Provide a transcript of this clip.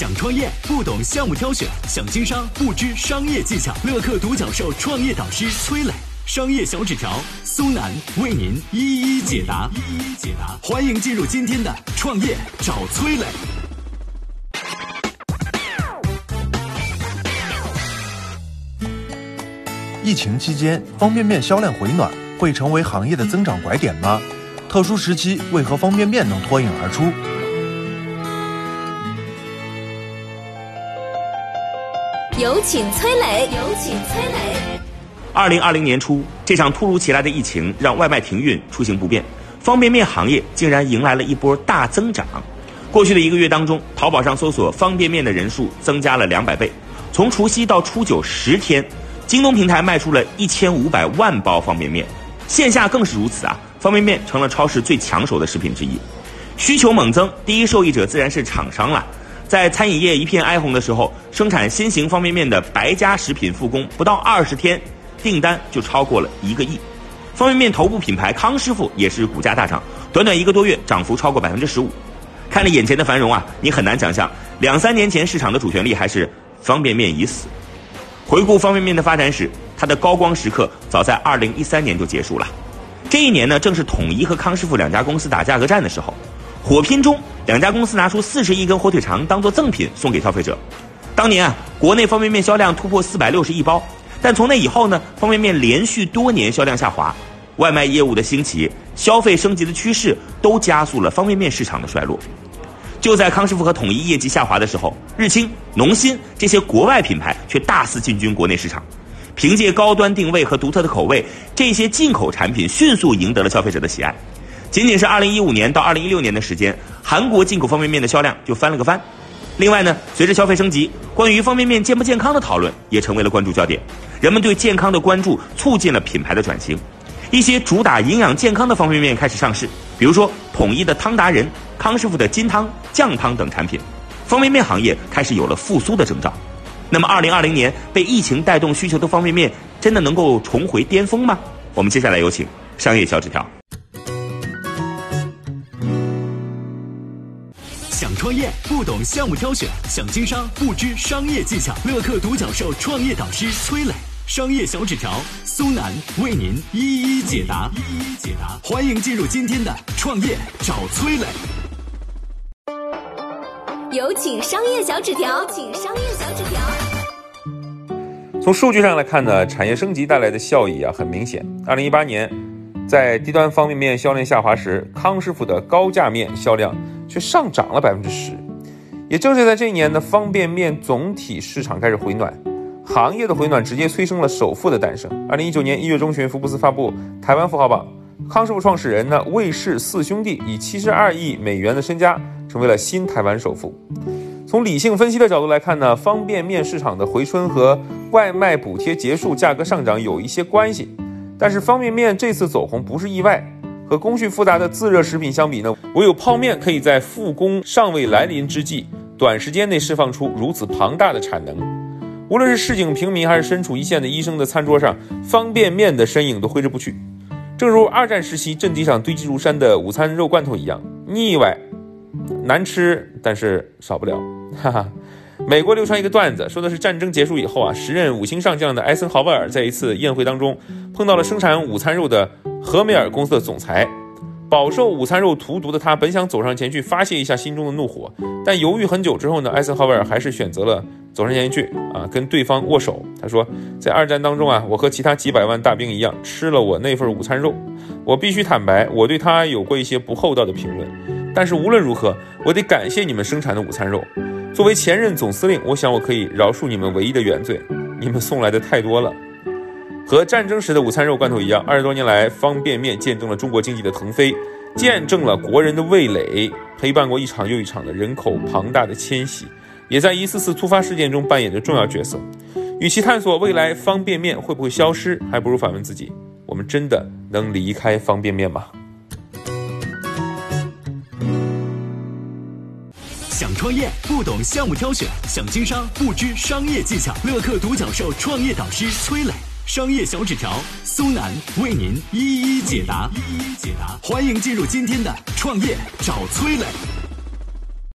想创业不懂项目挑选，想经商不知商业技巧。乐客独角兽创业导师崔磊，商业小纸条苏南为您一一解答。一一解答，欢迎进入今天的创业找崔磊。疫情期间，方便面销量回暖，会成为行业的增长拐点吗？特殊时期，为何方便面能脱颖而出？有请崔磊。有请崔磊。二零二零年初，这场突如其来的疫情让外卖停运、出行不便，方便面行业竟然迎来了一波大增长。过去的一个月当中，淘宝上搜索方便面的人数增加了两百倍。从除夕到初九十天，京东平台卖出了一千五百万包方便面，线下更是如此啊！方便面成了超市最抢手的食品之一，需求猛增，第一受益者自然是厂商了。在餐饮业一片哀鸿的时候，生产新型方便面的白家食品复工不到二十天，订单就超过了一个亿。方便面头部品牌康师傅也是股价大涨，短短一个多月涨幅超过百分之十五。看着眼前的繁荣啊，你很难想象两三年前市场的主旋律还是方便面已死。回顾方便面的发展史，它的高光时刻早在二零一三年就结束了。这一年呢，正是统一和康师傅两家公司打价格战的时候。火拼中，两家公司拿出四十亿根火腿肠当做赠品送给消费者。当年啊，国内方便面销量突破四百六十亿包，但从那以后呢，方便面连续多年销量下滑。外卖业务的兴起、消费升级的趋势，都加速了方便面市场的衰落。就在康师傅和统一业绩下滑的时候，日清、农心这些国外品牌却大肆进军国内市场，凭借高端定位和独特的口味，这些进口产品迅速赢得了消费者的喜爱。仅仅是二零一五年到二零一六年的时间，韩国进口方便面的销量就翻了个番。另外呢，随着消费升级，关于方便面健不健康的讨论也成为了关注焦点。人们对健康的关注促进了品牌的转型，一些主打营养健康的方便面开始上市，比如说统一的汤达人、康师傅的金汤、酱汤等产品，方便面行业开始有了复苏的征兆。那么，二零二零年被疫情带动需求的方便面，真的能够重回巅峰吗？我们接下来有请商业小纸条。创业不懂项目挑选，想经商不知商业技巧。乐客独角兽创业导师崔磊，商业小纸条苏南为您一一解答。一一解答，欢迎进入今天的创业找崔磊。有请商业小纸条，请商业小纸条。从数据上来看呢，产业升级带来的效益啊很明显。二零一八年，在低端方便面销量下滑时，康师傅的高价面销量。却上涨了百分之十，也正是在这一年呢，方便面总体市场开始回暖，行业的回暖直接催生了首富的诞生。二零一九年一月中旬，福布斯发布台湾富豪榜，康师傅创始人呢魏氏四兄弟以七十二亿美元的身家，成为了新台湾首富。从理性分析的角度来看呢，方便面市场的回春和外卖补贴结束、价格上涨有一些关系，但是方便面这次走红不是意外。和工序复杂的自热食品相比呢，唯有泡面可以在复工尚未来临之际，短时间内释放出如此庞大的产能。无论是市井平民，还是身处一线的医生的餐桌上，方便面的身影都挥之不去。正如二战时期阵地上堆积如山的午餐肉罐头一样，腻歪、难吃，但是少不了。哈哈。美国流传一个段子，说的是战争结束以后啊，时任五星上将的艾森豪威尔在一次宴会当中碰到了生产午餐肉的和美尔公司的总裁。饱受午餐肉荼毒的他，本想走上前去发泄一下心中的怒火，但犹豫很久之后呢，艾森豪威尔还是选择了走上前去啊，跟对方握手。他说，在二战当中啊，我和其他几百万大兵一样，吃了我那份午餐肉。我必须坦白，我对他有过一些不厚道的评论，但是无论如何，我得感谢你们生产的午餐肉。作为前任总司令，我想我可以饶恕你们唯一的原罪，你们送来的太多了。和战争时的午餐肉罐头一样，二十多年来，方便面见证了中国经济的腾飞，见证了国人的味蕾，陪伴过一场又一场的人口庞大的迁徙，也在一次次突发事件中扮演着重要角色。与其探索未来方便面会不会消失，还不如反问自己：我们真的能离开方便面吗？想创业不懂项目挑选，想经商不知商业技巧。乐客独角兽创业导师崔磊，商业小纸条苏南为您一一解答。一一解答，欢迎进入今天的创业找崔磊。